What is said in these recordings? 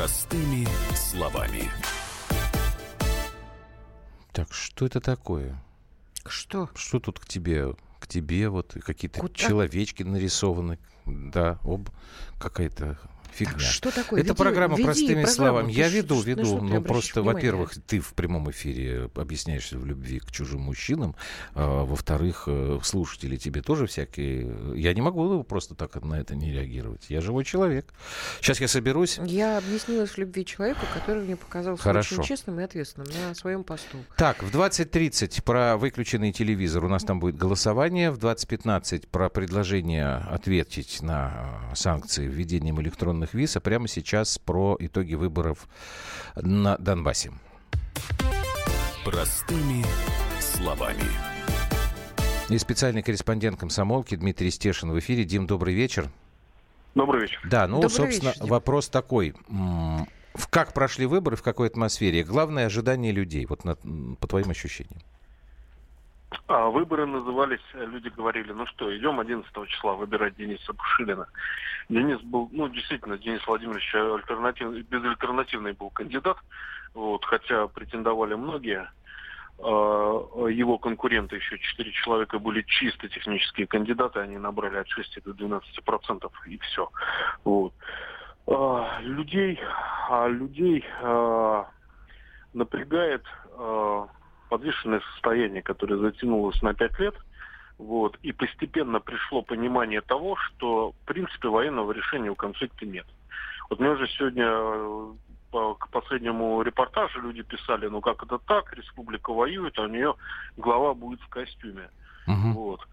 Простыми словами. Так, что это такое? Что? Что тут к тебе? К тебе вот какие-то Куда? человечки нарисованы. Да, об какая-то фигня. Так что такое? Это Веди- программа веди простыми программу. словами. Ты Я веду, веду. Ну, обращаешь просто, во-первых, ты в прямом эфире объясняешься в любви к чужим мужчинам. А, во-вторых, э, слушатели тебе тоже всякие. Я не могу просто так на это не реагировать. Я живой человек. Сейчас я соберусь. Я объяснилась в любви человеку, который мне показался Хорошо. очень честным и ответственным на своем посту. Так, в 20.30 про выключенный телевизор у нас там будет голосование. В 20.15 про предложение ответить на э, санкции введением электронных виз. А прямо сейчас про итоги выборов на Донбассе. Простыми словами. И специальный корреспондент комсомолки Дмитрий Стешин в эфире. Дим, добрый вечер. Добрый вечер. Да, ну, Добрый собственно, вечер, Дим. вопрос такой. Как прошли выборы, в какой атмосфере? Главное ожидание людей, вот на- по твоим ощущениям. А, выборы назывались, э, люди говорили, ну что, идем 11 числа выбирать Дениса Пушилина. Денис был, ну действительно, Денис Владимирович альтернатив, безальтернативный был кандидат, вот, хотя претендовали многие. А, Его конкуренты, еще четыре человека, были чисто технические кандидаты, они набрали от 6 до 12 процентов, и все. Вот. А, Людей, людей напрягает подвешенное состояние, которое затянулось на пять лет. Вот, и постепенно пришло понимание того, что, в принципе, военного решения у конфликта нет. Вот мне уже сегодня э, по- к последнему репортажу люди писали, ну как это так, республика воюет, а у нее глава будет в костюме. Мгм. Вот.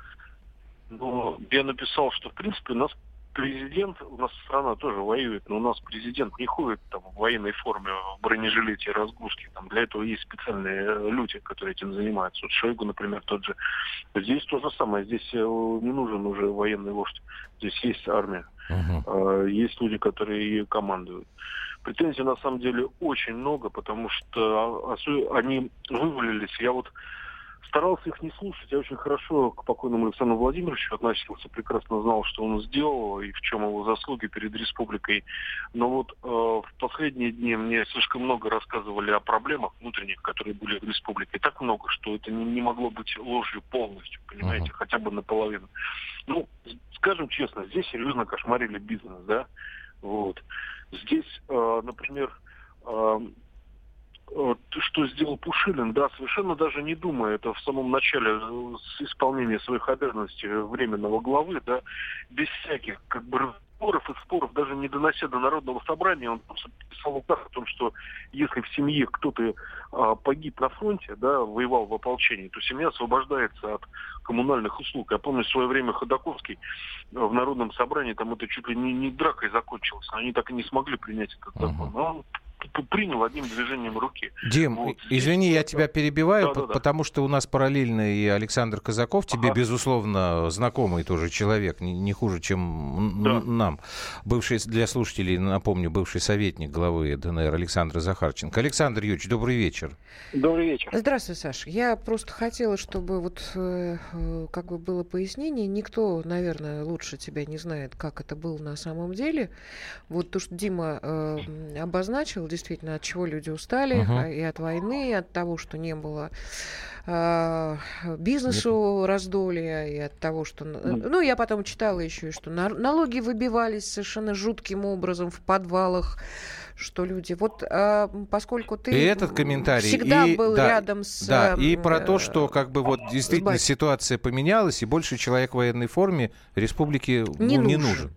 Но я написал, что в принципе у нас президент, у нас страна тоже воюет, но у нас президент не ходит там в военной форме, в бронежилете разгрузке. Там для этого есть специальные э, люди, которые этим занимаются. Вот Шойгу, например, тот же. Здесь то же самое. Здесь э, не нужен уже военный вождь. Здесь есть армия. Э, Есть люди, которые ее командуют. Претензий на самом деле очень много, потому что а, они вывалились. Я вот старался их не слушать. Я очень хорошо к покойному Александру Владимировичу относился, прекрасно знал, что он сделал и в чем его заслуги перед республикой. Но вот э, в последние дни мне слишком много рассказывали о проблемах внутренних, которые были в республике. Так много, что это не, не могло быть ложью полностью, понимаете, Мгм. хотя бы наполовину. Ну, скажем честно, здесь серьезно кошмарили бизнес, да? Вот. Здесь, э, например, э, что сделал Пушилин, да, совершенно даже не думая, это в самом начале э, с исполнения своих обязанностей временного главы, да, без всяких как бы разговоров и споров, даже не донося до Народного собрания, он просто писал указ о том, что если в семье кто-то а, погиб на фронте, да, воевал в ополчении, то семья освобождается от коммунальных услуг. Я помню, в свое время Ходоковский э, в Народном собрании, там это чуть ли не, не дракой закончилось, они так и не смогли принять этот закон. Мгм. Принял одним движением руки. Дим, Вот извини, я тебя перебиваю, Да-да-да. по- потому что у нас параллельно и Александр Казаков, тебе, Ага. безусловно, знакомый тоже человек, не, не хуже, чем Да. нам. Бывший, для слушателей, напомню, бывший советник главы ДНР Александр Захарченко. Александр Юрьевич, добрый вечер. Добрый вечер. Здравствуй, Саш. Я просто хотела, чтобы вот э, э, как бы было пояснение. Никто, наверное, лучше тебя не знает, как это было на самом деле. Вот то, что Дима э, м, действительно, от чего люди устали, а, и от войны, и от того, что не было э, бизнесу раздолья, и от того, что... Ну, я потом читала еще, и что на- налоги выбивались совершенно жутким образом в подвалах, что люди... Вот а, поскольку ты И этот комментарий, всегда и- был да, рядом с... Да, и э, про то, что как бы вот действительно ситуация поменялась, и больше человек в военной форме республике Не ну, не нужен.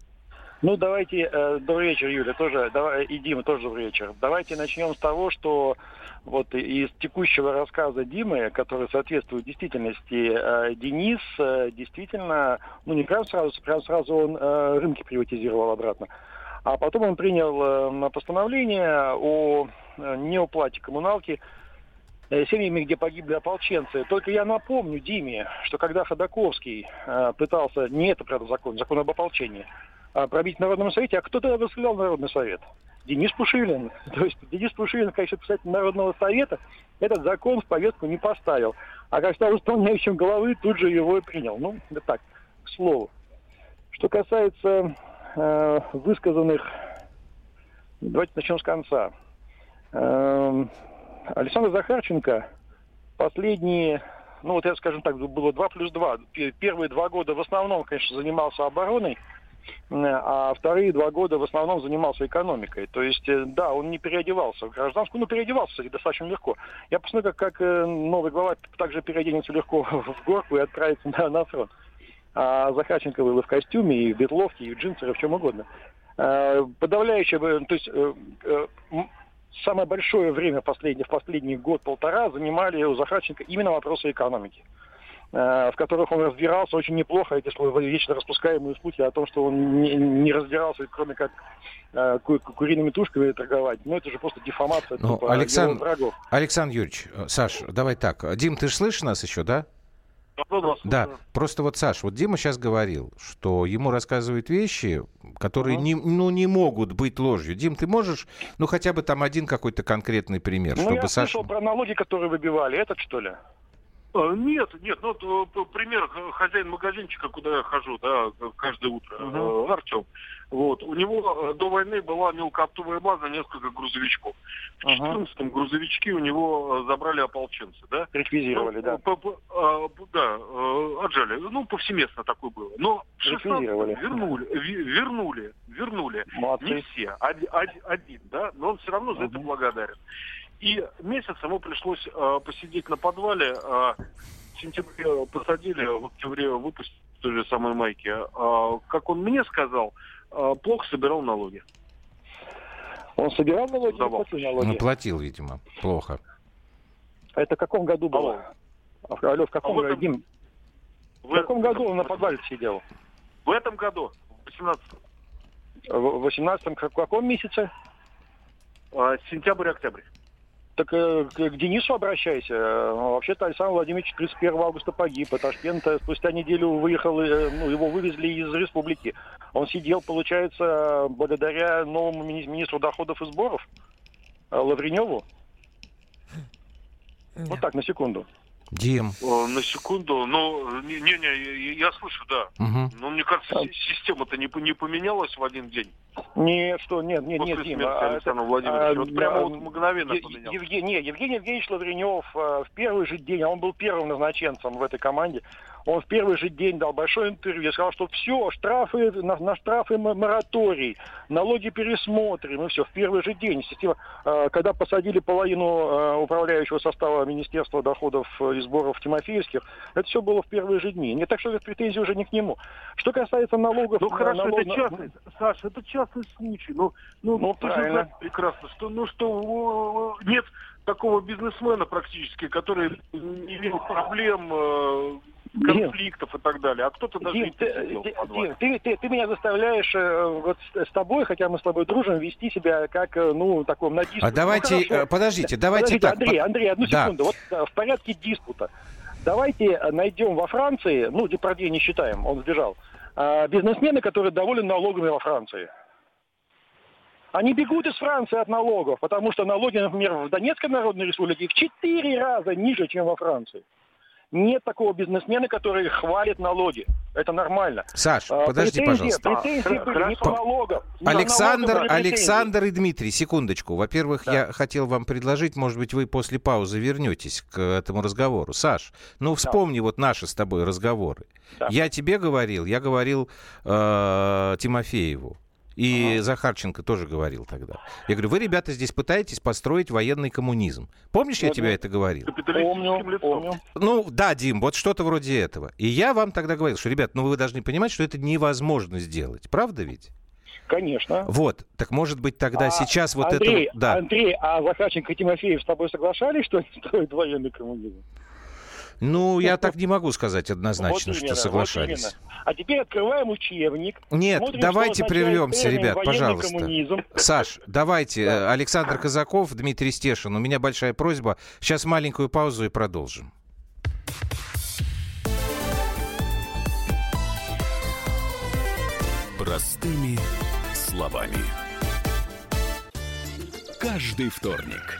Ну, давайте, э, добрый вечер, Юля, тоже, давай, и Дима тоже добрый вечер. Давайте начнем с того, что вот из текущего рассказа Димы, который соответствует действительности, э, Денис э, действительно, ну, не прям сразу, прям сразу он э, рынки приватизировал обратно, а потом он принял э, постановление о э, неуплате коммуналки э, семьями, где погибли ополченцы. Только я напомню Диме, что когда Ходоковский э, пытался, не это, правда, закон, закон об ополчении, пробить в Народном Совете, а кто тогда возглавлял Народный Совет? Денис Пушилин. То есть Денис Пушилин, конечно, председатель Народного Совета, этот закон в повестку не поставил. А как стал исполняющим главы, тут же его и принял. Ну, это так, к слову. Что касается э, высказанных Давайте начнем с конца. Эм, Александр Захарченко последние, ну вот я скажем так, было 2 плюс 2. Первые два года в основном, конечно, занимался обороной, а вторые два года в основном занимался экономикой. То есть, э, да, он не переодевался в гражданскую, ну, переодевался, кстати, достаточно легко. Я посмотрю, как, как э, новый глава также переоденется легко в горку и отправится на, на фронт. А Захарченко был и в костюме, и в бетловке, и в джинсах, и в чем угодно. А, подавляющее, то есть э, самое большое время последний, в последний год-полтора занимали у Захарченко именно вопросы экономики. Э, в которых он разбирался очень неплохо, эти вечно распускаемые слухи о том, что он не, не разбирался, кроме как э, ку куриными тушками торговать. Ну, это же просто дефамация ну, типа, Александр. Александр Юрьевич, э, Саш, давай так. Дим, ты же слышишь нас еще, да? Да, просто вот, Саш, вот Дима сейчас говорил, что ему рассказывают вещи, которые uh-huh. не, ну, не могут быть ложью. Дим, ты можешь, ну, хотя бы там один какой-то конкретный пример, ну, чтобы я Саша... слышал про налоги, которые выбивали. Этот, что ли? А, нет, нет, ну, пример хозяин магазинчика, куда я хожу, да, каждое утро, uh-huh. Артем. Вот, у него э, до войны была мелкооптовая база, несколько грузовичков. В 14-м uh-huh. грузовички у него э, забрали ополченцы, да? Реквизировали, ну, да. По, по, а, да, отжали. Ну, повсеместно такое было. Но Реквизировали. вернули, вернули, вернули. Молодцы. Не все, один, один, да, но он все равно за uh-huh. это благодарен. И месяц ему пришлось э, посидеть на подвале. Э, в сентябре посадили, в октябре выпустили той же самой майки. Э, как он мне сказал, э, плохо собирал налоги. Он собирал налоги или платил налоги? Ну, платил, видимо, плохо. А это в каком году было? Алло, Алло в каком, а в этом, Дим, в, в каком году он на подвале сидел? В этом году, в 18-м. В 18-м, в каком месяце? А, сентябрь-октябрь. Так э, к, Денису обращайся. Э, вообще-то Александр Владимирович 31 августа погиб, а Ташкент спустя неделю выехал, э, ну, его вывезли из республики. Он сидел, получается, благодаря новому мини- министру доходов и сборов Лавреневу. Вот так, на секунду. Дим. На секунду, ну, не-не, я слышу, да. Угу. Но мне кажется, а... система-то не, не поменялась в один день. Нет, что, нет, нет, После нет, Дим. А, Александра Владимировича. А, вот прямо а, вот мгновенно е- поменялось. Евгений, нет, Евгений Евгеньевич Лавренев а, в первый же день, а он был первым назначенцем в этой команде, он в первый же день дал большое интервью, сказал, что все, штрафы, на, на штрафы мораторий, налоги пересмотрим, и все, в первый же день. Система, э, когда посадили половину э, управляющего состава Министерства доходов и сборов Тимофеевских, это все было в первые же дни. Не так что претензии уже не к нему. Что касается налогов... Ну хорошо, налог... это частный, Саша, это частный случай. Ну, ну, ну правильно. же знаешь прекрасно, что, ну, что нет такого бизнесмена практически, который не имел проблем э, конфликтов Дим, и так далее, а кто-то даже Дим, ты, Дим, ты, ты, ты меня заставляешь э, вот с, с тобой, хотя мы с тобой дружим, вести себя как, э, ну, таком на диспуте. А давайте, ну, подождите, давайте подождите, так. Андрей, Андрей, одну да. секунду. Вот в порядке диспута. Давайте найдем во Франции, ну, Депардье не считаем, он сбежал, а, бизнесмены, которые довольны налогами во Франции. Они бегут из Франции от налогов, потому что налоги, например, в Донецкой Народной Республике в четыре раза ниже, чем во Франции. Нет такого бизнесмена, который хвалит налоги. Это нормально. Саш, а, подожди, претензии, пожалуйста. Претензии были не по налогам. Александр, Александр и Дмитрий, секундочку. Во-первых, да. я хотел вам предложить, может быть, вы после паузы вернетесь к этому разговору. Саш, ну вспомни да. вот наши с тобой разговоры. Да. Я тебе говорил, я говорил э, Тимофееву. И ага. Захарченко тоже говорил тогда. Я говорю, вы, ребята, здесь пытаетесь построить военный коммунизм. Помнишь, я вот, тебе это говорил? Помню, помню. Ну, да, Дим, вот что-то вроде этого. И я вам тогда говорил, что, ребят, ну вы должны понимать, что это невозможно сделать. Правда ведь? Конечно. Вот, так может быть тогда а, сейчас вот Андрей, это... Да. Андрей, а Захарченко и Тимофеев с тобой соглашались, что они строят военный коммунизм? Ну, я так не могу сказать однозначно, вот именно, что соглашались. Вот а теперь открываем учебник. Нет, смотрим, давайте прервемся, ребят, пожалуйста. Коммунизм. Саш, давайте. Да. Александр Казаков, Дмитрий Стешин. У меня большая просьба. Сейчас маленькую паузу и продолжим. Простыми словами. Каждый вторник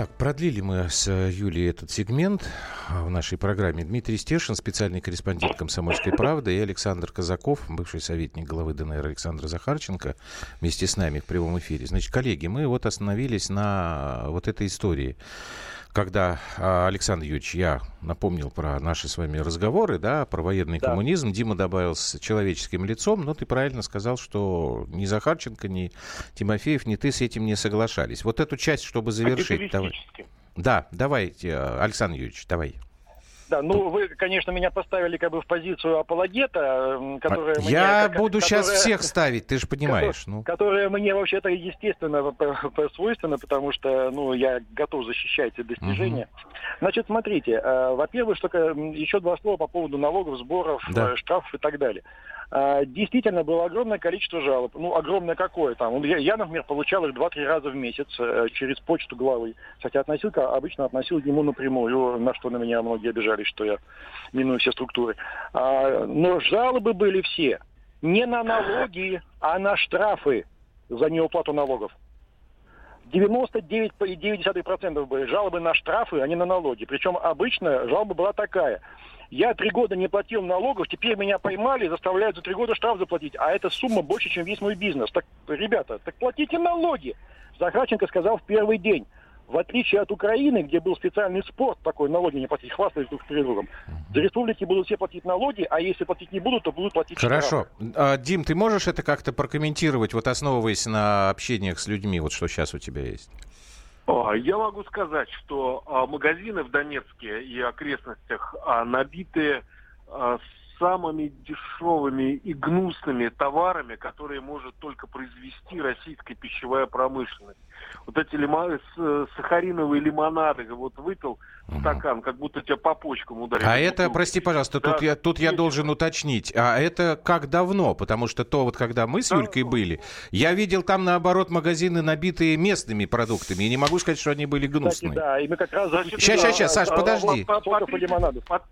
Так, продлили мы с Юлией этот сегмент в нашей программе. Дмитрий Стешин, специальный корреспондент «Комсомольской правды», и Александр Казаков, бывший советник главы ДНР Александра Захарченко, вместе с нами в прямом эфире. Значит, коллеги, мы вот остановились на вот этой истории когда а, Александр Юрьевич, я напомнил про наши с вами разговоры, да, про военный да. коммунизм, Дима добавил с человеческим лицом, но ты правильно сказал, что ни Захарченко, ни Тимофеев, ни ты с этим не соглашались. Вот эту часть, чтобы завершить... Давай. Да, давайте, Александр Юрьевич, давай. Да, ну вы, конечно, меня поставили как бы в позицию апологета, которая а, Я мне, буду которая, сейчас всех ставить, ты же понимаешь. Которая, ну. которая мне вообще-то естественно свойственно, потому что, ну, я готов защищать эти достижения. Угу. Значит, смотрите, э, во-первых, что еще два слова по поводу налогов, сборов, да. Э, штрафов и так далее. А, действительно было огромное количество жалоб. Ну, огромное какое там. Я, я например, получал их 2-3 раза в месяц э, через почту главы. Хотя относил, обычно относил ему напрямую, на что на меня многие обижались, что я миную все структуры. А, но жалобы были все. Не на налоги, а на штрафы за неуплату налогов. 99,9% были жалобы на штрафы, а не на налоги. Причем обычно жалоба была такая – я три года не платил налогов, теперь меня поймали и заставляют за три года штраф заплатить. А эта сумма больше, чем весь мой бизнес. Так, ребята, так платите налоги. Захарченко сказал в первый день. В отличие от Украины, где был специальный спорт такой, налоги не платить, хвастались друг перед другом. За республики будут все платить налоги, а если платить не будут, то будут платить Хорошо. А, Дим, ты можешь это как-то прокомментировать, вот основываясь на общениях с людьми, вот что сейчас у тебя есть? Я могу сказать, что а, магазины в Донецке и окрестностях а, набиты самыми дешевыми и гнусными товарами, которые может только произвести российская пищевая промышленность. Вот эти лима... сахариновые лимонады, вот выпил угу. стакан, как будто тебя по почкам ударили. А это, прости, пожалуйста, да, тут, я, тут я должен уточнить, а это как давно? Потому что то вот, когда мы с да, Юлькой были, я видел там, наоборот, магазины, набитые местными продуктами, и не могу сказать, что они были гнусные. Кстати, да, и мы как раз... Сейчас, сейчас, сейчас, Саш, подожди. По, по, по, по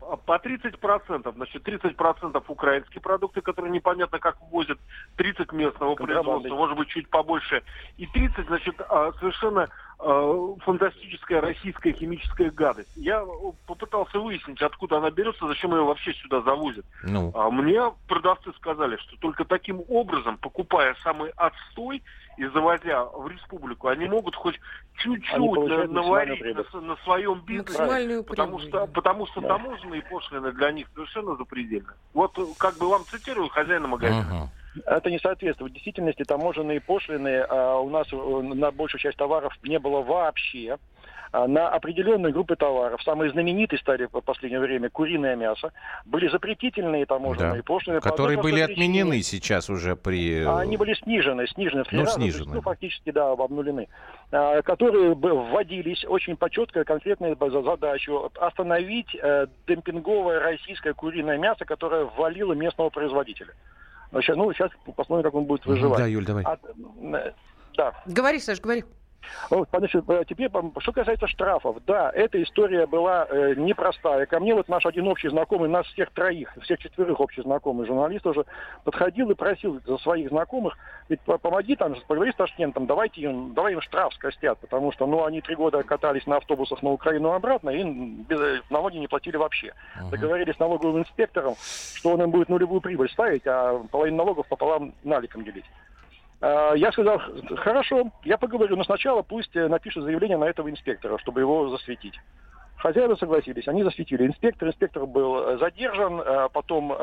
30%, значит, 30% украинские продукты, которые непонятно как ввозят, 30 местного производства, может быть, чуть побольше, и 30, значит, а, совершенно а, фантастическая российская химическая гадость. Я попытался выяснить, откуда она берется, зачем ее вообще сюда завозят. Ну. А мне продавцы сказали, что только таким образом, покупая самый отстой, и завозя в республику, они могут хоть чуть-чуть наварить на, на своем бизнесе, потому что, потому что да. таможенные пошлины для них совершенно запредельны. Вот как бы вам цитирую хозяина магазина. uh Это не соответствует. Действительности таможенные пошлины а у нас э, на большую часть товаров не было вообще. А, на определенные группы товаров, самые знаменитые стали в последнее время куриное мясо, были запретительные таможенные да. пошлины. Которые были отменены сейчас уже при... А они были снижены, снижены в ну, раза, снижены. Есть, ну, фактически, да, обнулены. А, которые вводились очень по четкой конкретной задачу остановить э, демпинговое российское куриное мясо, которое ввалило местного производителя. Ну, сейчас посмотрим, как он будет выживать. Да, Юль, давай. От, да. Говори, Саш, говори. Значит, э, теперь, что касается штрафов, да, эта история была э, непростая. Ко мне вот наш один общий знакомый, нас всех троих, всех четверых общий знакомый журналист уже подходил и просил за своих знакомых, ведь помоги там, поговори с Ташкентом, давайте им, давай им штраф скостят, потому что, ну, они три года катались на автобусах на Украину обратно и без, э, налоги не платили вообще. Uh-huh. Договорились с налоговым инспектором, что он им будет нулевую прибыль ставить, а половину налогов пополам наликом делить. А, я сказал, хорошо, я поговорю, но сначала пусть э, напишет заявление на этого инспектора, чтобы его засветить. Хозяева согласились, они засветили. Инспектор, инспектор был э, задержан, э, потом э,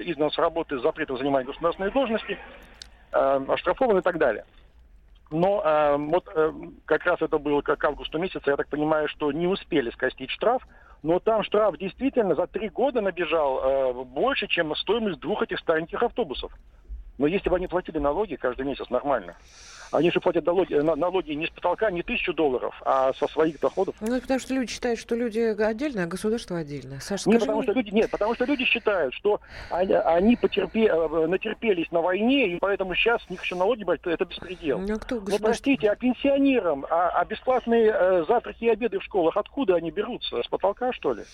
изгнан с работы с запретом занимать государственные должности, э, оштрафован и так далее. но э, вот э, как раз это было как августу месяца, я так понимаю, что не успели скостить штраф, но там штраф действительно за три года набежал э, больше, чем стоимость двух этих стареньких автобусов. Но если бы они платили налоги каждый месяц нормально, они же платят налоги, налоги не с потолка, не тысячу долларов, а со своих доходов. Ну, потому что люди считают, что люди отдельно, а государство отдельно. Саша, нет, потому что люди, нет, потому что люди считают, что они, они потерпе, э, натерпелись на войне, и поэтому сейчас с них еще налоги брать, это беспредел. Ну, а кто ну простите, а пенсионерам, а, а бесплатные э, завтраки и обеды в школах, откуда они берутся? С потолка, что ли?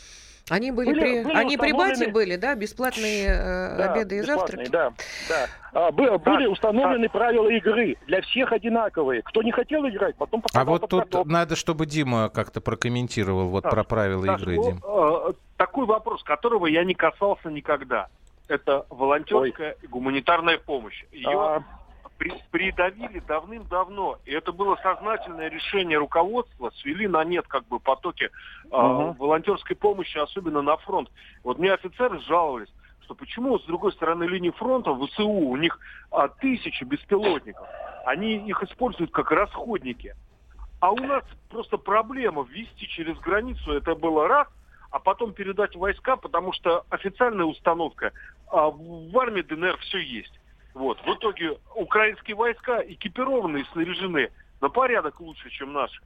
Они были, были, при, были они при бате были, да, бесплатные э, да, обеды и завтраки. Да, да. А, были да, установлены да. правила игры для всех одинаковые. Кто не хотел играть, потом А вот тут потом. надо, чтобы Дима как-то прокомментировал вот Саш, про правила Саш, игры, Дим. Э, такой вопрос, которого я не касался никогда. Это волонтерская Ой. и гуманитарная помощь. Ее а при, придавили давным-давно. И это было сознательное решение руководства, свели на нет как бы потоки э, uh волонтерской помощи, особенно на фронт. Вот мне офицеры жаловались, что почему с другой стороны линии фронта в ВСУ у них а, тысячи беспилотников, они их используют как расходники. А у нас просто проблема ввести через границу, это было раз, а потом передать войска, потому что официальная установка а, в армии ДНР все есть. Вот. В итоге украинские войска экипированы и снаряжены на порядок лучше, чем наши.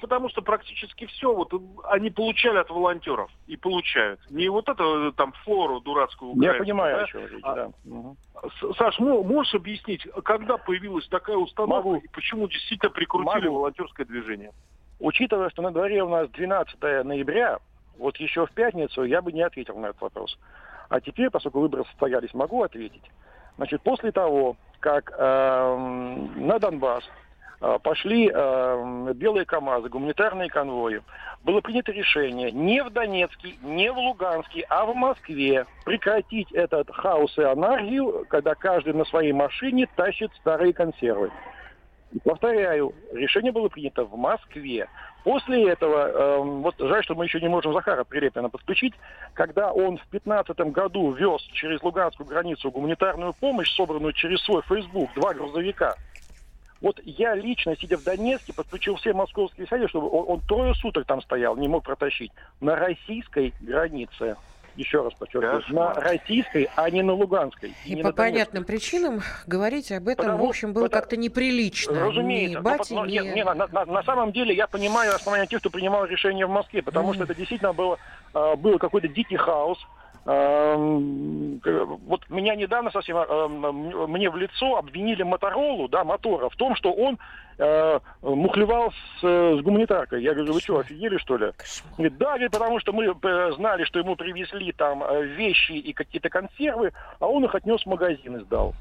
Потому что практически все вот они получали от волонтеров и получают. Не вот это э, там флору дурацкую. Я понимаю, да? о чем вы а, да. Саш, можешь объяснить, когда появилась такая установка Могу. и почему действительно прикрутили Могу. волонтерское движение? Учитывая, что на дворе у нас 12 ноября, вот еще в пятницу я бы не ответил на этот вопрос. А теперь, поскольку выборы состоялись, могу ответить. Значит, после того, как э, на Донбасс э, пошли э, белые КАМАЗы, гуманитарные конвои, было принято решение не в Донецке, не в Луганске, а в Москве прекратить этот хаос и анархию, когда каждый на своей машине тащит старые консервы. Повторяю, решение было принято в Москве. После этого, э, вот жаль, что мы еще не можем Захара Прилепина подключить, когда он в 2015 году вез через луганскую границу гуманитарную помощь, собранную через свой Facebook, два грузовика. Вот я лично, сидя в Донецке, подключил все московские связи, чтобы он, он трое суток там стоял, не мог протащить, на российской границе еще раз подчеркиваю, на российской, а не на луганской. И, и по понятным причинам говорить об этом, потому, в общем, было как-то неприлично. Разумеется. Ни бате, но, ни... Нет, нет, на, на, на самом деле я понимаю основание тех, кто принимал решение в Москве, потому mm. что это действительно было, а, было какой-то дикий хаос. Эм, вот меня недавно совсем, эм, мне в лицо обвинили Моторолу, да, Мотора, в том, что он э, мухлевал с, с гуманитаркой. Я говорю, вы что, офигели, что ли? Говорит, да, говорит, потому что мы э, знали, что ему привезли там э, вещи и какие-то консервы, а он их отнес в магазин и сдал.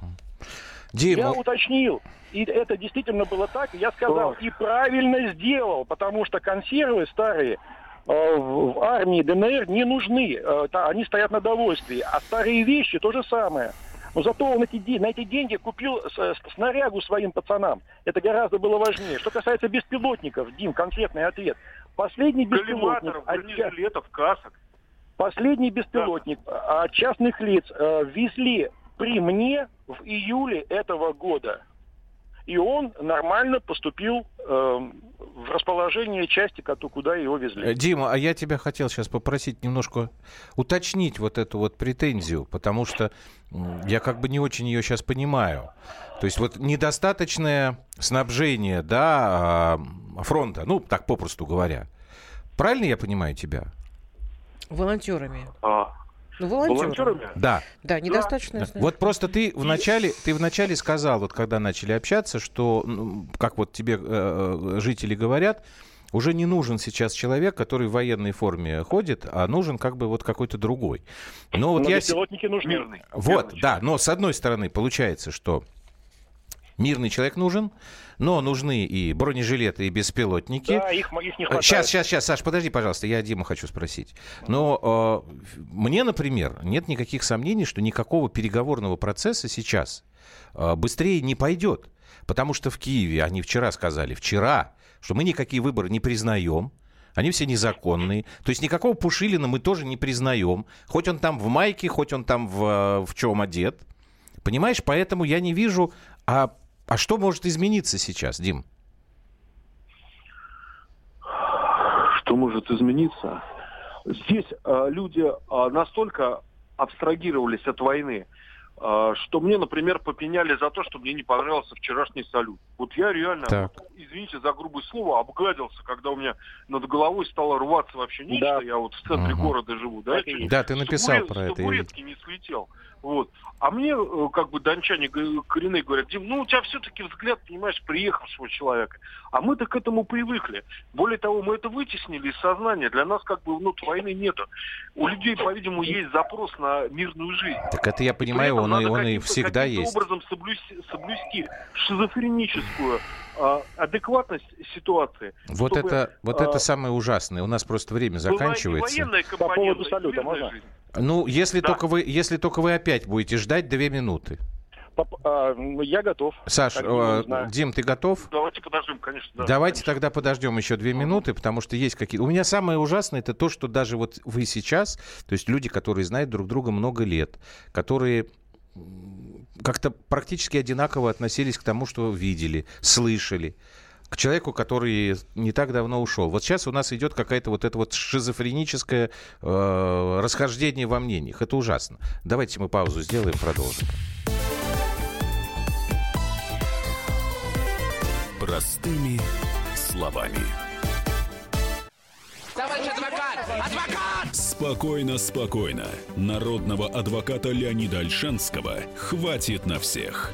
Дима... Я уточнил, и это действительно было так, я сказал, Ох. и правильно сделал, потому что консервы старые Э, в армии ДНР не нужны. Э, они стоят на довольствии. А старые вещи то же самое. Но зато он эти, на эти деньги купил снарягу своим пацанам. Это гораздо было важнее. Что касается беспилотников, Дим, конкретный ответ. Последний беспилотник... От... касок. Последний беспилотник от частных лиц э, везли при мне в июле этого года и он нормально поступил э, в расположение части, куда его везли. Э, Дима, а я тебя хотел сейчас попросить немножко уточнить вот эту вот претензию, потому что я как бы не очень ее сейчас понимаю. То есть вот недостаточное снабжение да, а, фронта, ну, так попросту говоря. Правильно я понимаю тебя? Волонтерами. А, ну, волонтерами. Да. Да, недостаточно. Да. Вот просто ты вначале, ты вначале сказал, вот когда начали общаться, что, ну, как вот тебе э, э, жители говорят, уже не нужен сейчас человек, который в военной форме ходит, а нужен как бы вот какой-то другой. Но вот но я... беспилотники нужны. Вот, да, но с одной стороны получается, что Мирный человек нужен, но нужны и бронежилеты, и беспилотники. Да, их, их не хватает. Сейчас, сейчас, сейчас, Саш, подожди, пожалуйста, я Диму хочу спросить. Но э, мне, например, нет никаких сомнений, что никакого переговорного процесса сейчас э, быстрее не пойдет. Потому что в Киеве, они вчера сказали, вчера, что мы никакие выборы не признаем, они все незаконные. То есть никакого Пушилина мы тоже не признаем. Хоть он там в майке, хоть он там в, в чем одет. Понимаешь, поэтому я не вижу, а А что может измениться сейчас, Дим? Что может измениться? Здесь э, люди э, настолько абстрагировались от войны, э, что мне, например, попеняли за то, что мне не понравился вчерашний салют. Вот я реально, Так. вот, извините за грубое слово, обгадился, когда у меня над головой стало рваться вообще нечто. Да. Я вот в центре Мгм. города живу, да? Да, ты написал табурет- про это. я табуретки не слетел. Вот. А мне, э, как бы, дончане коренные говорят, Дим, ну, у тебя все-таки взгляд, понимаешь, приехавшего человека. А мы-то к этому привыкли. Более того, мы это вытеснили из сознания. Для нас, как бы, ну, войны нету. У людей, по-видимому, есть запрос на мирную жизнь. Так это я И понимаю, этом он, и, надо он и всегда каким-то есть. образом соблюсти, соблюсти шизофреническую а, адекватность ситуации. Вот чтобы, это, вот а, это самое ужасное. У нас просто время была и заканчивается. военная По поводу и салюта можно? жизнь. Ну, если Да. только вы, если только вы опять будете ждать две минуты. Поп- а, я готов. Саш, минимум, э. Дим, ты готов? Давайте подождем, конечно. да, Давайте конечно. тогда подождем еще две минуты, потому что есть какие-то... У меня самое ужасное это то, что даже вот вы сейчас, то есть люди, которые знают друг друга много лет, которые как-то практически одинаково относились к тому, что видели, слышали, к человеку, который не так давно ушел. Вот сейчас у нас идет какая-то вот это вот шизофреническое э, расхождение во мнениях. Это ужасно. Давайте мы паузу сделаем, продолжим. Простыми словами. Спокойно, спокойно. Народного адвоката Леонида Альшанского хватит на всех.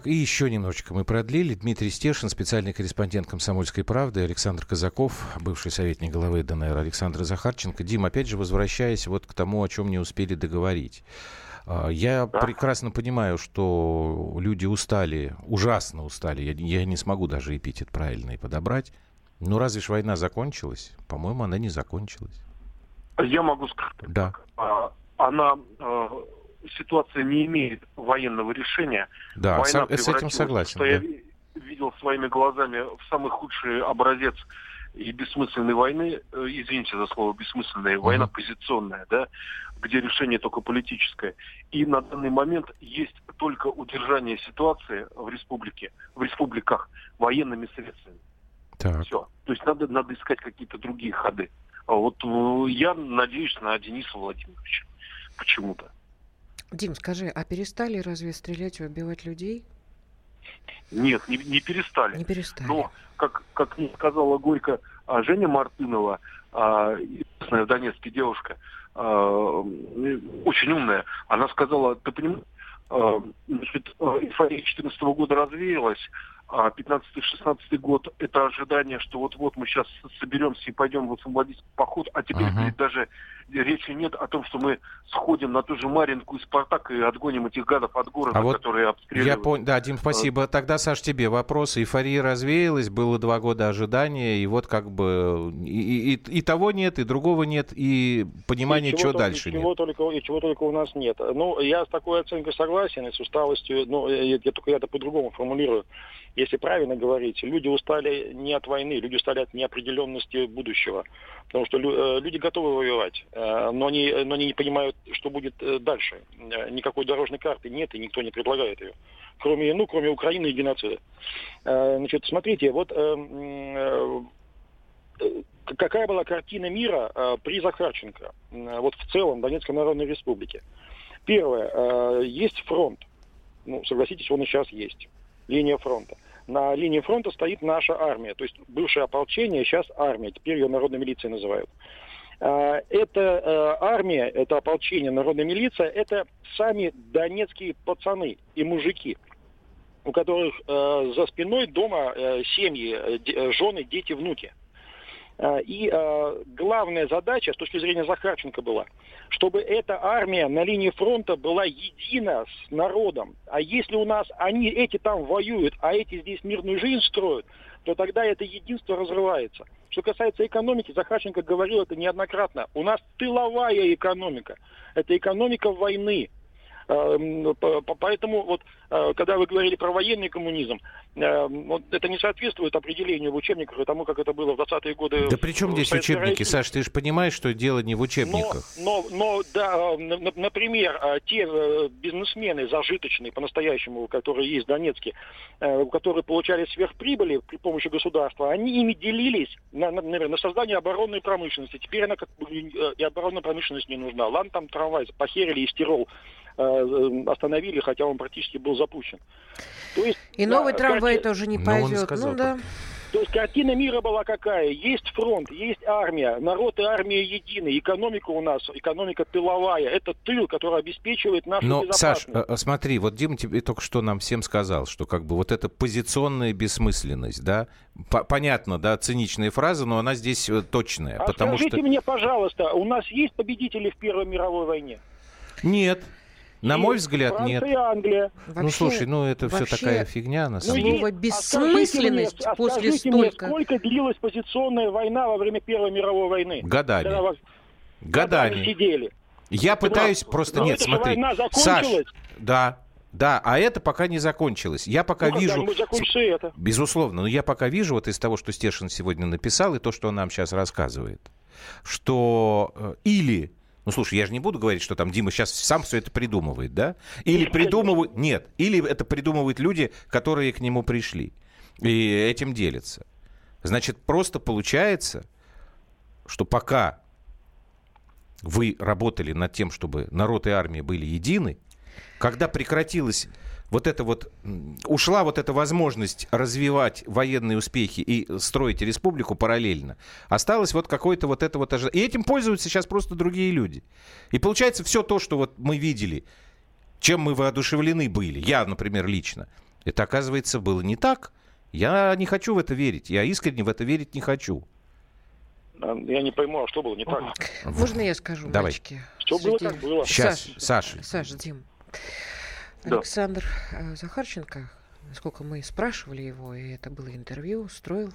Так, и еще немножечко мы продлили. Дмитрий Стешин, специальный корреспондент «Комсомольской правды», Александр Казаков, бывший советник главы ДНР Александр Захарченко. Дим, опять же, возвращаясь вот к тому, о чем не успели договорить. А, Я прекрасно понимаю, что люди устали, ужасно устали. Я, я не смогу даже эпитет правильный подобрать. Но разве ж война закончилась? По-моему, она не закончилась. Я могу сказать, Да. а, она э, ситуация не имеет военного решения. Да, Война с этим согласен. Что да. я ви- видел своими глазами в самый худший образец и бессмысленной войны, э, извините за слово бессмысленная, война позиционная, да, где решение только политическое. И на данный момент есть только удержание ситуации в республике, в республиках военными средствами. Так. Все. То есть надо, надо искать какие-то другие ходы. А вот э, я надеюсь на Дениса Владимировича почему-то. Дим, скажи, а перестали разве стрелять и убивать людей? Нет, не, не перестали. Не перестали. Но, как, как мне сказала Горько а, Женя Мартынова, а, известная в Донецке девушка, а, очень умная, она сказала, ты понимаешь, значит, эйфория 2014 года развеялась, 15-16 год это ожидание, что вот-вот мы сейчас соберемся и пойдем в освободительный поход, а теперь говорит, даже речи нет о том, что мы сходим на ту же Маринку и Спартак и отгоним этих гадов от города, А вот которые Я обстреливают. понял. Да, Дим, спасибо. Тогда, Саш, тебе вопрос. Эйфория развеялась, было два года ожидания, и вот как бы и, и- и того нет, и другого нет, и понимания, И что чего дальше и чего нет. Только, и чего только у нас нет. Ну, я с такой оценкой согласен, и с усталостью, ну, я, я только я это по-другому формулирую. Если правильно говорить, люди устали не от войны, люди устали от неопределенности будущего. Потому что э, люди готовы воевать, э, но они, но они не понимают, что будет э, дальше. Никакой дорожной карты нет, и никто не предлагает ее. Кроме, ну, кроме Украины и геноцида. Значит, смотрите, вот какая была картина мира при Захарченко, вот в целом Донецкой Народной Республике. Первое, есть фронт. Ну, согласитесь, он и сейчас есть. Линия фронта. На линии фронта стоит наша армия, то есть бывшее ополчение, сейчас армия, теперь ее народной милицией называют. Э, Это э, армия, это ополчение, народная милиция, это сами донецкие пацаны и мужики, у которых э, за спиной дома э, семьи, жены, дети, внуки. Э, И э, главная задача с точки зрения Захарченко была, чтобы эта армия на линии фронта была едина с народом. А если у нас они, эти там воюют, а эти здесь мирную жизнь строят, то тогда это единство разрывается. Что касается экономики, Захарченко говорил это неоднократно. У нас тыловая экономика. Это экономика войны. Эм, поэтому вот, э, когда вы говорили про военный коммунизм, э, вот это не соответствует определению в учебниках и тому, как это было в 20-е годы. Да при чем здесь учебники, России. Саш, ты же понимаешь, что дело не в учебниках. Но, но, но да, например, те э, бизнесмены зажиточные по-настоящему, которые есть в Донецке, которые получали сверхприбыли при помощи государства, они ими делились на, на, на создание оборонной промышленности. Теперь она как бы и оборонная промышленность не нужна. Ладно, там трамвай похерили и стирол Э, остановили, хотя он практически был запущен. То есть, и да, новый трамвай карти... тоже не ну, пойдет. Ну, да. То есть картина мира была какая? Есть фронт, есть армия, народ и армия едины, экономика у нас, экономика тыловая. Это тыл, который обеспечивает нашу Но, безопасность. Саш, э, смотри, вот Дима тебе только что нам всем сказал, что как бы вот эта позиционная бессмысленность, да, понятно, да, циничная фраза, но она здесь э, точная. А потому скажите что... мне, пожалуйста, у нас есть победители в Первой мировой войне? Нет. На мой взгляд, Франция нет. И Англия. Ну, вообще, ну, слушай, ну это все такая фигня, на самом деле. Слово бессмысленность а после столько... Мне, сколько длилась позиционная война во время Первой мировой войны? Годами. Когда, Годами. сидели. Я пытаюсь ну, просто... Нет, смотри. Война Саш, да, да, а это пока не закончилось. Я пока ну, вижу... это? Безусловно, но я пока вижу вот из того, что Стешин сегодня написал, и то, что он нам сейчас рассказывает, что э, или ну, слушай, я же не буду говорить, что там Дима сейчас сам все это придумывает, да? Или придумывают... Нет, или это придумывают люди, которые к нему пришли и этим делятся. Значит, просто получается, что пока вы работали над тем, чтобы народ и армия были едины, когда прекратилась вот это вот, ушла вот эта возможность развивать военные успехи и строить республику параллельно, осталось вот какое-то вот это вот... И этим пользуются сейчас просто другие люди. И получается все то, что вот мы видели, чем мы воодушевлены были, я, например, лично, это, оказывается, было не так. Я не хочу в это верить. Я искренне в это верить не хочу. А, я не пойму, а что было не так? Можно я скажу, Давай. мальчики? Что было, как было. Сейчас, Саша. Саша, Дим. Александр да. Захарченко, насколько мы спрашивали его, и это было интервью, строил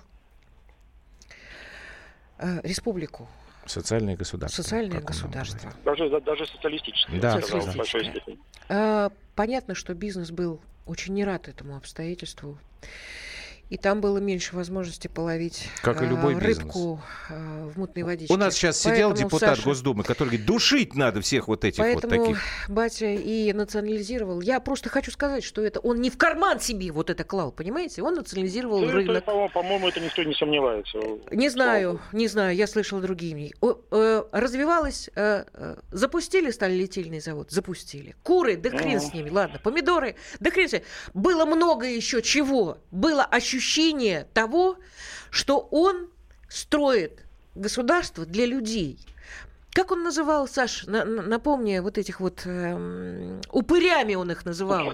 э, республику. Социальное государство. Социальное государство. Даже, даже социалистическое. Да, социалистическое. Да. Понятно, что бизнес был очень не рад этому обстоятельству и там было меньше возможности половить как и любой рыбку бизнес. в мутной водичке. У нас сейчас Поэтому, сидел депутат Саша, Госдумы, который говорит, душить надо всех вот этих Поэтому вот таких. батя и национализировал. Я просто хочу сказать, что это он не в карман себе вот это клал, понимаете? Он национализировал да, рынок. Это, по-моему, это никто не сомневается. Не знаю, не знаю, я слышал другими. Э, развивалось, э, э, запустили сталелитейный завод, запустили. Куры, да хрен с ними, ладно, помидоры, да хрен с ними. Было много еще чего. Было ощущение ощущение того, что он строит государство для людей. Как он называл, Саш, на, напомни, вот этих вот э, упырями он их называл,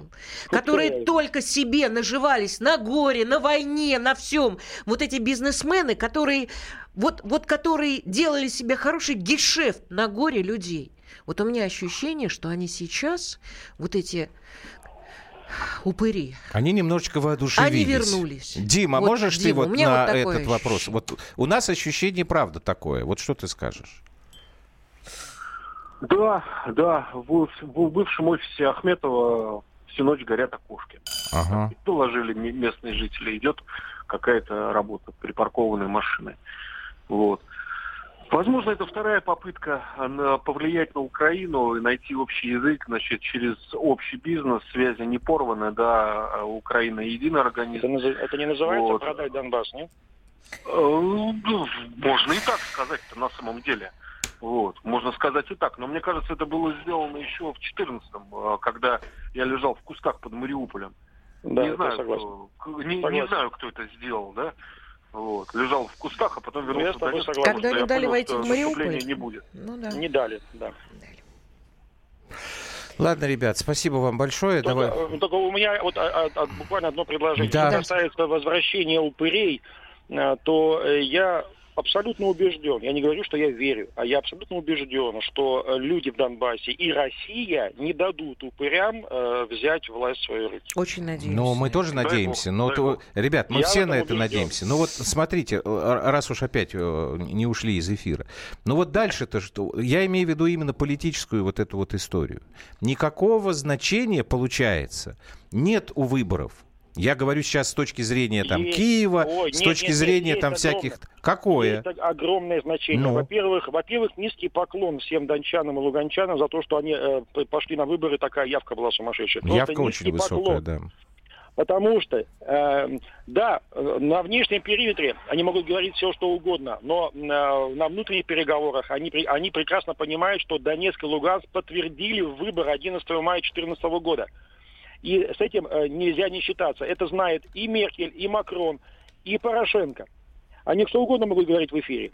которые только себе наживались на горе, на войне, на всем. Вот эти бизнесмены, которые вот, вот которые делали себе хороший гешефт на горе людей. Вот у меня ощущение, что они сейчас, вот эти упыри. Они немножечко воодушевились. Они вернулись. Дима, вот, можешь Дима, ты вот на вот этот ощущение. вопрос? Вот у нас ощущение правда такое. Вот что ты скажешь? Да, да. В, в бывшем офисе Ахметова всю ночь горят окошки. Ага. Доложили местные жители. Идет какая-то работа, припаркованной машины. Вот. Возможно, это вторая попытка э, повлиять на Украину и найти общий язык, значит, через общий бизнес, связи не порваны, да, а Украина единый организм. Это, это не называется вот. продать Донбасс, нет? Э, ну, можно и так сказать-то на самом деле. Вот, можно сказать и так. Но мне кажется, это было сделано еще в 14-м, э, когда я лежал в кусках под Мариуполем. Да, не знаю, кто, не, не знаю, кто это сделал, да. Вот. Лежал в кустах, а потом вернулся в Донецк. Когда не дали понял, войти в Мариуполь? не будет. Ну, да. Не дали, да. Ладно, ребят, спасибо вам большое. Только, Давай. Э, только у меня вот а, а, буквально одно предложение. Да. Что касается возвращения упырей, э, то э, я абсолютно убежден, я не говорю, что я верю, а я абсолютно убежден, что э, люди в Донбассе и Россия не дадут упырям э, взять власть в свои руки. Очень надеемся. Ну, мы тоже Дай надеемся. бог, но, дай то, бог. ребят, мы Я все на это убежден. надеемся. Ну вот смотрите, э, раз уж опять э, не ушли из эфира. Ну вот дальше-то что? Я имею в виду именно политическую вот эту вот историю. Никакого значения, получается, нет у выборов. Я говорю сейчас с точки зрения там Есть. Киева, Ой, с нет, точки нет, нет, зрения есть там огромное. всяких... Какое? Это огромное значение. Ну. Во-первых, во-первых, низкий поклон всем дончанам и луганчанам за то, что они э, пошли на выборы, такая явка была сумасшедшая. Просто Явка низкий очень высокая, поклон. да. Потому что, э, да, э, на внешнем периметре они могут говорить все, что угодно, но э, на внутренних переговорах они, они прекрасно понимают, что Донецк и Луганск подтвердили выбор 11 мая 2014 года. И с этим э, нельзя не считаться. Это знает и Меркель, и Макрон, и Порошенко. Они что угодно могут говорить в эфире.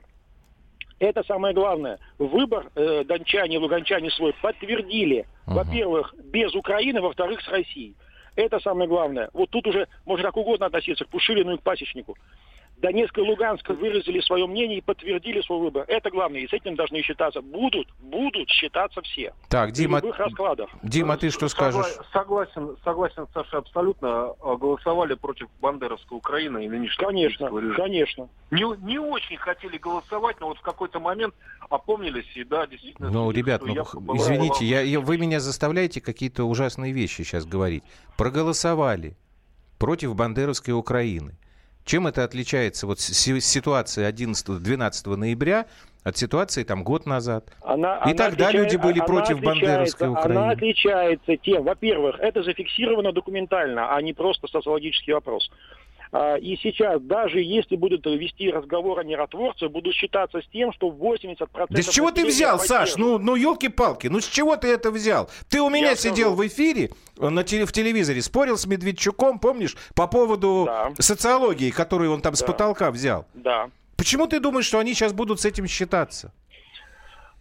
Это самое главное. Выбор э, дончане и луганчане свой подтвердили. Мгм. Во-первых, без Украины, во-вторых, с Россией. Это самое главное. Вот тут уже можно как угодно относиться к Пушилину и к Пасечнику. Донецк и Луганск выразили свое мнение и подтвердили свой выбор. Это главное. И с этим должны считаться. Будут, будут считаться все. Так, Дима, любых раскладах. Дима, ты что скажешь? Согласен, согласен, Саша, абсолютно. Голосовали против бандеровской Украины и нынешнего Конечно, конечно. Не, не очень хотели голосовать, но вот в какой-то момент опомнились, и да, действительно... Ну, судили, ребят, ну, была- извините, я, я- вы меня заставляете какие-то ужасные вещи сейчас говорить. Проголосовали против бандеровской Украины. Чем это отличается вот с- с ситуации 11-12 ноября от ситуации там год назад? Она, И она тогда отличает- люди были против бандеровской Украины. Она отличается тем, во-первых, это зафиксировано документально, а не просто социологический вопрос. А, И сейчас, даже если будут вести разговор о миротворцах, будут считаться с тем, что 80%... Да с чего ты взял, Саш? Ну, ну елки-палки, ну с чего ты это взял? Ты у меня Я сидел скажу. в эфире э, на теле- в телевизоре, спорил с Медведчуком, помнишь, по поводу Да. социологии, которую он там с Да. потолка взял. Да. Почему ты думаешь, что они сейчас будут с этим считаться?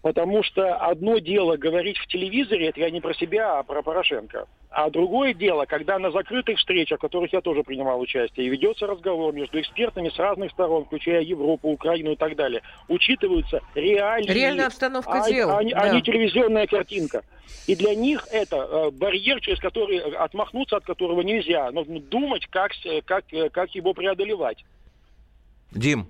Потому что одно дело говорить в телевизоре, это я не про себя, а про Порошенко. А другое дело, когда на закрытых встречах, в которых я тоже принимал участие, и ведется разговор между экспертами с разных сторон, включая Европу, Украину и так далее, учитываются реальные... Реальная обстановка а, дел. а да. а не телевизионная картинка. И для них это э, барьер, через который э, отмахнуться от которого нельзя. Нужно думать, как, с- как, э, как его преодолевать. Дим,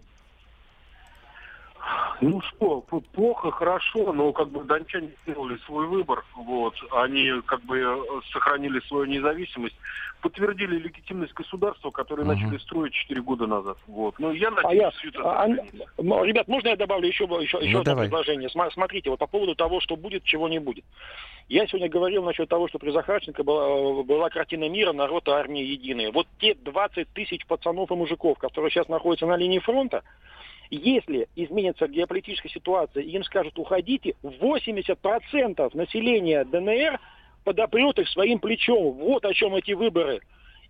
Ну что, плохо, хорошо, но как бы дончане сделали свой выбор, вот, они как бы э, сохранили свою независимость, подтвердили легитимность государства, которое Мгм. начали строить 4 года назад, вот. Ну, я А надеюсь, я, все это а, а, ребят, можно я добавлю еще, еще, еще Ну, одно давай. предложение? Смотрите, вот по поводу того, что будет, чего не будет. Я сегодня говорил насчет того, что при Захарченко была, была картина мира, народ и армия единые. Вот те 20 тысяч пацанов и мужиков, которые сейчас находятся на линии фронта, если изменится геополитическая ситуация, им скажут уходите, 80% населения ДНР подопрет их своим плечом. Вот о чем эти выборы.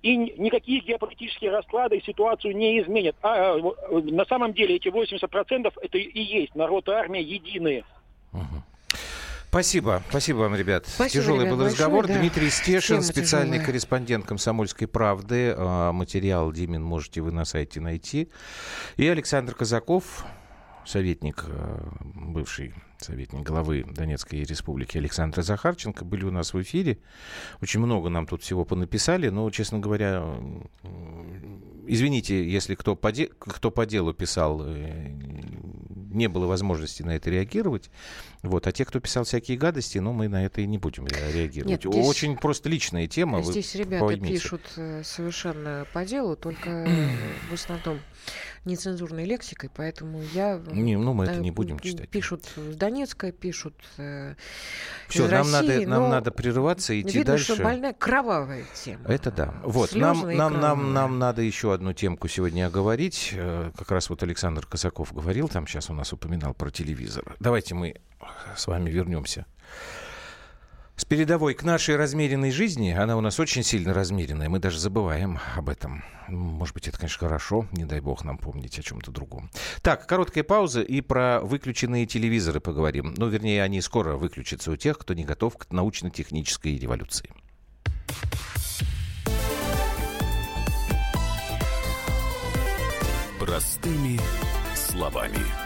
И никакие геополитические расклады ситуацию не изменят. А, э, э, на самом деле эти 80% это и есть народ и армия единые. Спасибо. Спасибо вам, ребят. Спасибо, Тяжелый ребят, был большое, разговор. да. Дмитрий Стешин, Тема специальный тяжелая. корреспондент «Комсомольской правды». А, Материал Димин можете вы на сайте найти. И Александр Казаков, советник, э, бывший советник главы Донецкой республики Александра Захарченко, были у нас в эфире. Очень много нам тут всего понаписали, но, честно говоря, извините, если кто по, де- кто по делу писал, э, не было возможности на это реагировать. Вот. А те, кто писал всякие гадости, ну, мы на это и не будем ре- реагировать. Нет, здесь- Очень просто личная тема. Здесь ребята поймите. пишут э, совершенно по делу, только в основном нецензурной лексикой, поэтому я... э, Не, ну, мы это э, не будем читать. Пишут с Донецка, пишут Все, нам, надо, России, нам но надо прерываться и идти Видно, дальше. что больная кровавая тема. Это да. Вот, нам, нам, нам, нам надо еще одну темку сегодня оговорить. Как раз вот Александр Косаков говорил, там сейчас у нас упоминал про телевизор. Давайте мы с вами вернемся. С передовой к нашей размеренной жизни, она у нас очень сильно размеренная, мы даже забываем об этом. Может быть, это, конечно, хорошо, не дай бог нам помнить о чем-то другом. Так, короткая пауза и про выключенные телевизоры поговорим. Ну, вернее, они скоро выключатся у тех, кто не готов к научно-технической революции. Простыми словами.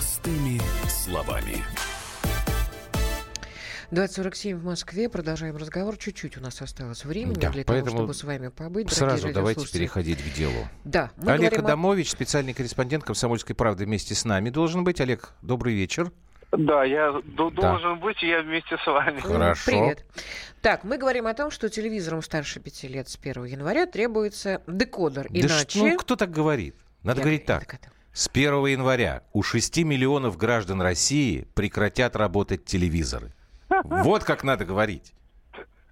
Простыми словами. 20.47 в Москве. Продолжаем разговор. Чуть-чуть у нас осталось времени Да, для поэтому того, чтобы с вами побыть. Сразу давайте переходить к делу. Да, мы Олег говорим о- Адамович, специальный корреспондент «Комсомольской правды» вместе с нами должен быть. Олег, добрый вечер. Да, я Да. должен быть, и я вместе с вами. Хорошо. Привет. Так, мы говорим о том, что телевизорам старше 5 лет с 1 января требуется декодер. Да Иначе... ш- ну, кто так говорит? Надо Я- говорить я так. С 1 января у 6 миллионов граждан России прекратят работать телевизоры. Вот как надо говорить.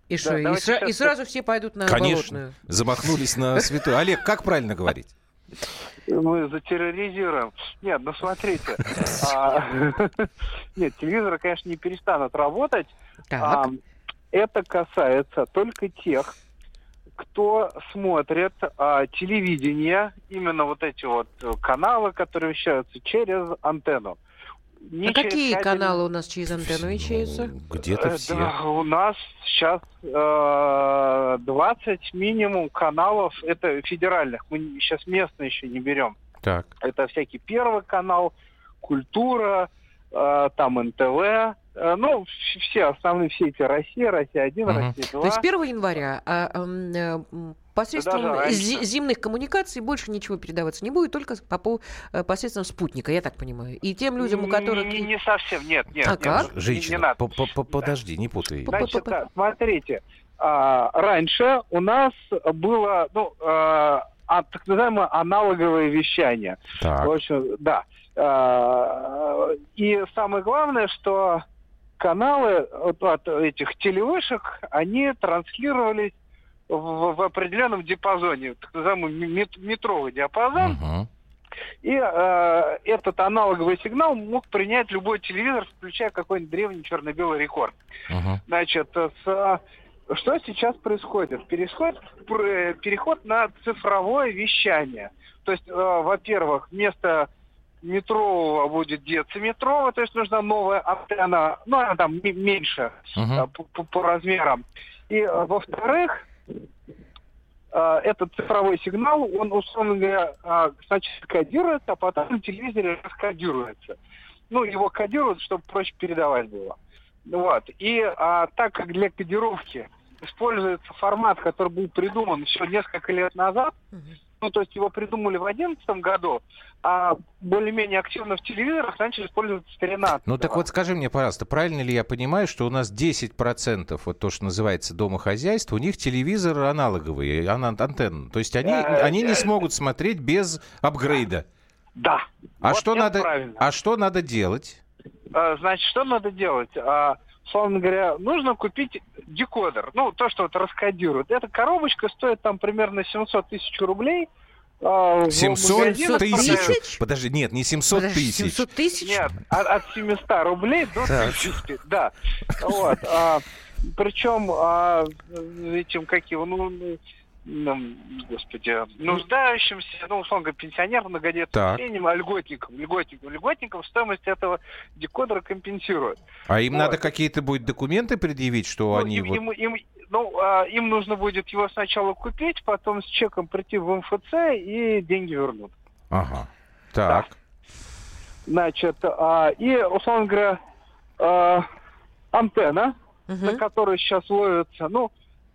И что, и, давайте сра- и сразу все пойдут на Конечно. болотную? Замахнулись на святую. Олег, как правильно говорить? Мы затерроризируем. Нет, ну смотрите. а, Нет, телевизоры, конечно, не перестанут работать. Это касается только тех, кто смотрит а, телевидение, именно вот эти вот э, каналы, которые вещаются через антенну. Не а через какие кабель. каналы у нас через антенну вещаются? Ну, Где-то Э, все. да, у нас сейчас э, 20 минимум каналов, это федеральных, мы сейчас местные еще не берем. Так. Это всякий Первый канал, Культура, э, там НТВ, ну, в- все основные, все эти Россия, Россия-1, Мгм. Россия-2. То есть 1 января а, э, м, посредством раньше. зи- зимних коммуникаций больше ничего передаваться не будет, только по, по- э, посредством спутника, я так понимаю. И тем людям, у Не- которых... Не, не совсем, нет, нет. А нет, как? не- не Женщина, надо. по- по- по- подожди, не путай. Значит, да, смотрите, а, раньше у нас было, ну, а, а, так называемое аналоговое вещание. Так. В общем, да. А, И самое главное, что каналы от, от этих телевышек, они транслировались в, в определенном диапазоне, так называемый мет- метровый диапазон. И э, этот аналоговый сигнал мог принять любой телевизор, включая какой-нибудь древний черно-белый рекорд. Мгм. Значит, с, э, что сейчас происходит? Происходит пр- переход на цифровое вещание. То есть, э, во-первых, вместо метрового будет дециметрового, то есть нужна новая антенна, ну, она там меньше э, по, по- по размерам. И, э, во-вторых, э, этот цифровой сигнал, он, условно говоря, э, сначала кодируется, а потом на телевизоре раскодируется. Ну, его кодируют, чтобы проще передавать было. Вот. И а, так как для кодировки используется формат, который был придуман еще несколько лет назад, Мгм. Ну, то есть его придумали в 2011 году, а более-менее активно в телевизорах начали использоваться с 13 Ну так вот скажи мне, пожалуйста, правильно ли я понимаю, что у нас 10% вот то, что называется домохозяйство, у них телевизор аналоговый, ана- антенна. То есть они, Э, они не э. смогут смотреть без апгрейда. Да. А Вот что надо? правильно. А что надо делать? А, Значит, что надо делать? А, Условно говоря, нужно купить декодер. Ну, то, что вот раскодирует. Эта коробочка стоит там примерно 700 тысяч рублей. а, в 700 магазинах тысяч? тысяч? Подожди, нет, не 700 Подожди, тысяч. 700 тысяч? Нет, от, от 700 рублей до Так. 1000, да. Вот. А, причем а, этим какие, ну, ну, господи, нуждающимся, ну, условно говоря, пенсионерам, многодетным семьям, а льготникам, льготникам, льготникам стоимость этого декодера компенсирует. А им Вот. надо какие-то будет документы предъявить, что Ну, они им, вот... им- им- ну, а, им нужно будет его сначала купить, потом с чеком прийти в МФЦ и деньги вернут. Ага. Так. Значит, а, и, условно говоря, а, антенна, Мгм. на которой сейчас ловится, ну,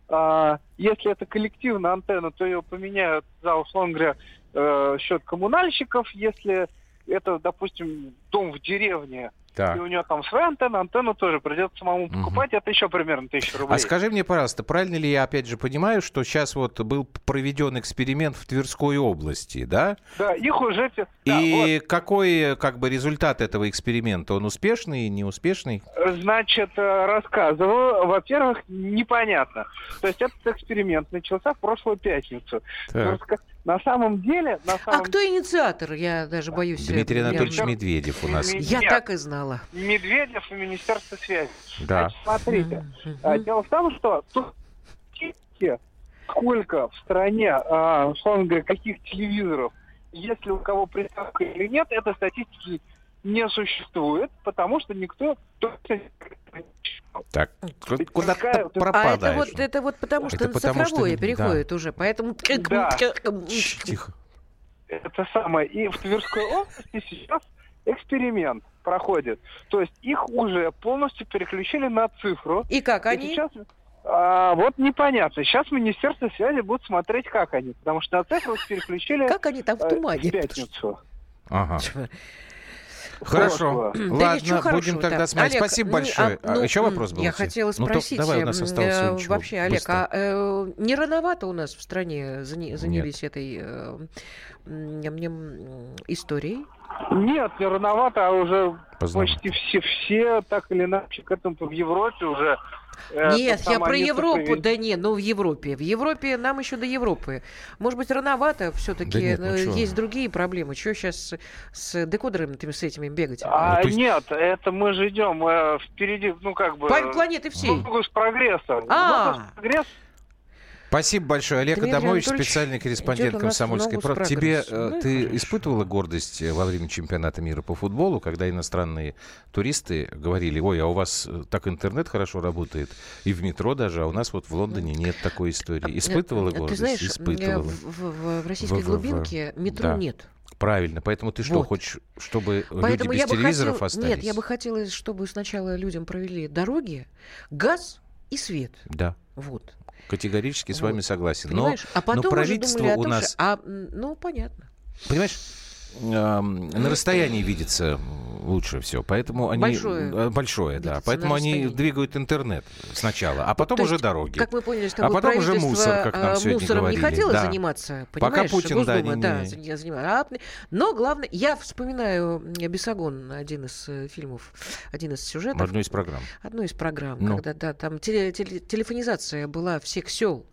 а, если это коллективная антенна, то ее поменяют за, условно говоря, э, счет коммунальщиков. Если это, допустим, дом в деревне, Так. и у него там своя антенна, антенну тоже придется самому покупать, это еще примерно тысяча рублей. А скажи мне, пожалуйста, правильно ли я опять же понимаю, что сейчас вот был проведен эксперимент в Тверской области, да? Да, их уже... те- да, И какой как бы результат этого эксперимента? Он успешный, неуспешный? вот. Значит, э, рассказываю. Во-первых, непонятно. То есть этот эксперимент начался в прошлую пятницу. Так. На самом деле... На А самом кто инициатор? Я даже боюсь. Дмитрий Анатольевич я- Медведев у нас. Я Нет. так и знала. Медведев и Министерство связи. Да. Значит, смотрите. А, Дело в том, что тут сколько в стране, а, условно говоря, каких телевизоров, если у кого приставка или нет, этой статистики не существует, потому что никто точно не считал. Так, куда какая- ты А это А это пропадаешь? вот, это вот потому что Это на потому что цифровое не- переходит уже, поэтому... Да. Тихо. Это самое. И в Тверской области сейчас эксперимент проходит. То есть их уже полностью переключили на цифру. И как И они? сейчас а, вот непонятно. Сейчас Министерство связи будет смотреть, как они. Потому что на цифру переключили Как они там в э, тумане? в пятницу. Ага. Хорошо. Прошлого. Да Ладно, будем тогда да. смотреть. Олег, Спасибо ну, большое. а, А ну, еще вопрос был? Я хотела Ну, то спросить, давай, у нас м, осталось э, ничего. вообще, Олег, Быстро. а э, не рановато у нас в стране занялись этой э, историей? Нет, не рановато, а уже Поздновато. почти все, все так или иначе к этому в Европе уже. э, Нет, я про Европу, цифровизм- да не, ну в Европе. В Европе нам еще до Европы. Может быть, рановато все-таки. Да нет, ну чё. есть другие проблемы. Чего сейчас с, с декодерами с этими бегать? А, Ну, есть- нет, это мы же идем э, впереди, ну как бы... По планеты всей. Ногу с прогрессом. А. Ногу с прогрессом. Спасибо большое. Олег Дмитрий Адамович, Анатольевич специальный корреспондент «Комсомольской правды». Тебе, э, Ну ты хорошо. испытывала гордость э, во время чемпионата мира по футболу, когда иностранные туристы говорили, ой, а у вас э, так интернет хорошо работает, и в метро даже, а у нас вот в Лондоне нет такой истории. Испытывала Э, гордость? Ты знаешь, Испытывала. в, в- в российской В- в- в- глубинке метро да. нет. Правильно. Поэтому ты что, Вот. хочешь, чтобы Поэтому люди без телевизоров хотела... остались? Нет, я бы хотела, чтобы сначала людям провели дороги, газ и свет. Да, Вот. Категорически с вами Вот. согласен. Но, Понимаешь? а потом уже правительство думали о у том, нас- что... А, ну, понятно. Понимаешь, на расстоянии видится лучше все, поэтому они Большое э, большое, да, поэтому они двигают интернет сначала, а потом То уже есть, дороги. Как мы поняли, что А потом уже мусор, как нам э, сегодня мусором говорили. не хотело Да. заниматься, Пока понимаешь? Путин, да, Госдума, да, не- не занималась. А, Но главное, я вспоминаю Бесогон, один из э, фильмов, один из сюжетов. Одну из программ. Одну из программ, Ну. когда да, там теле- теле- телефонизация была всех сел.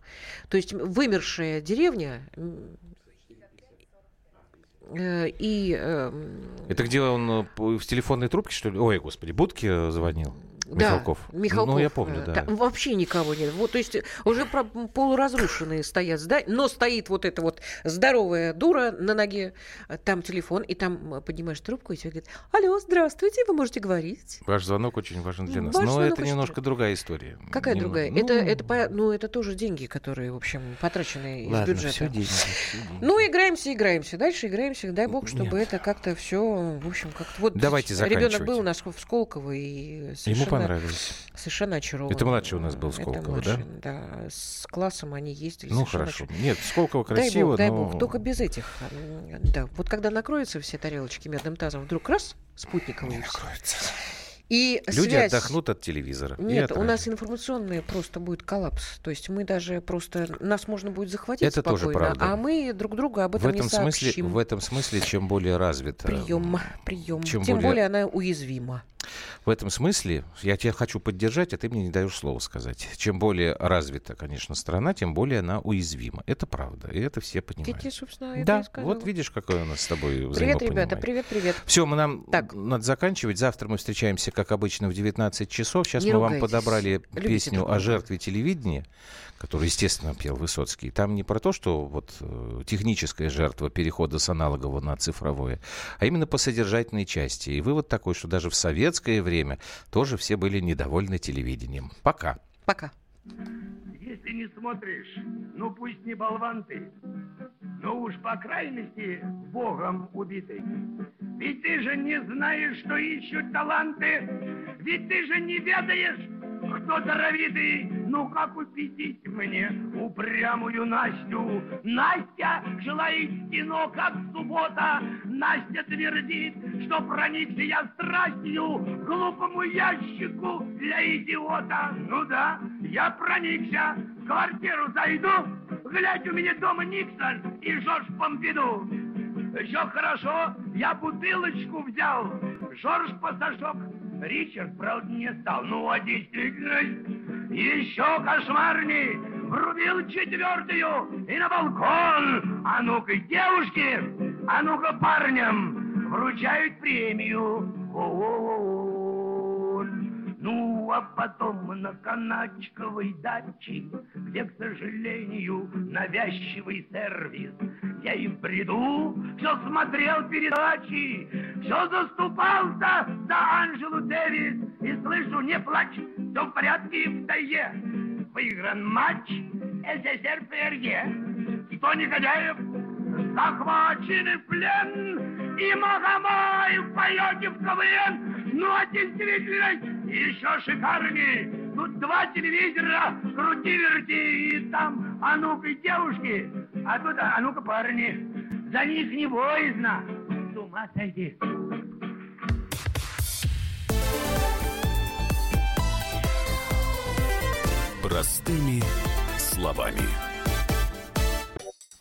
То есть вымершая деревня и э, Это где он э, в телефонной трубке, что ли? Ой, господи, будки э, звонил? Да, Михалков. Михалков. Ну, я помню, э, да. Там вообще никого нет. Вот, то есть э, уже про- полуразрушенные стоят здания, но стоит вот эта вот здоровая дура на ноге, э, там телефон, и там поднимаешь трубку, и тебе говорит, алло, здравствуйте, вы можете говорить. Ваш звонок очень важен для нас. Ваш Но это немножко другая история. Какая Нем- другая? ну, это, это, по- ну, это тоже деньги, которые, в общем, потрачены из Ладно, бюджета. все деньги. всё деньги. Ну, играемся, играемся. Дальше играемся. Дай бог, чтобы Нет. это как-то все, в общем, как-то... Вот Давайте ребенок заканчивать. был у нас в Сколково и Ему понравилось. совершенно очарован. Это младший у нас был Это Сколково, да? младший, да? С классом они ездили. Ну, хорошо. очарован. Нет, Сколково Дай красиво, бог, дай но... бог. Только без этих. Да. Вот когда накроются все тарелочки медным тазом, вдруг раз, спутниковые все. И Люди связь... отдохнут от телевизора. Нет, от у нас информационный просто будет коллапс. То есть мы даже просто... Нас можно будет захватить Это тоже спокойно, правда. а мы друг друга об в этом, этом не смысле, сообщим. в этом смысле, чем более развита, Прием, прием. чем Тем более- более... она уязвима. В этом смысле, я тебя хочу поддержать, а ты мне не даешь слова сказать. Чем более развита, конечно, страна, тем более она уязвима. Это правда, и это все понимают. тебе, собственно, это и Да, вот видишь, какое у нас с тобой Привет, ребята, привет, привет. Все, мы нам Так. надо заканчивать. Завтра мы встречаемся, как обычно, в 19 часов. Сейчас Не мы вам ругайтесь. подобрали Любите песню о жертве телевидения, которую, естественно, пел Высоцкий. Там не про то, что вот э, техническая жертва перехода с аналогового на цифровое, а именно по содержательной части. И вывод такой, что даже в советское время тоже все были недовольны телевидением. Пока. Пока. Если не смотришь, ну пусть не болван ты, но уж по крайности Богом убитый. Ведь ты же не знаешь, что ищут таланты, ведь ты же не ведаешь, кто даровитый. Ну-ка купите мне упрямую Настю. Настя желает кино, как суббота. Настя твердит, что проникся я страстью глупому ящику для идиота. Ну да, я проникся. В квартиру зайду, глядь, у меня дома Никсон и Жорж Помпиду. Еще хорошо, я бутылочку взял. Жорж Пасашок, Ричард, правда, не стал. Ну, а действительно, еще кошмарней. Врубил четвертую и на балкон. А ну-ка, девушки, а ну-ка, парням вручают премию. О-о-о-о. А потом на каначковой даче, где, к сожалению, навязчивый сервис, я им приду, все смотрел передачи, все заступался за Анжелу Дэвис, и слышу, не плачь, все в порядке в тайге. Выигран матч СССР ПРГ. Сто негодяев захвачены в плен, и Магомаев поете в КВН. Ну, а действительно, еще шикарнее. Тут два телевизора, крути-верти, и там, а ну-ка, девушки, а тут, а ну-ка, парни. За них не боязно. С ума сойти. Простыми словами.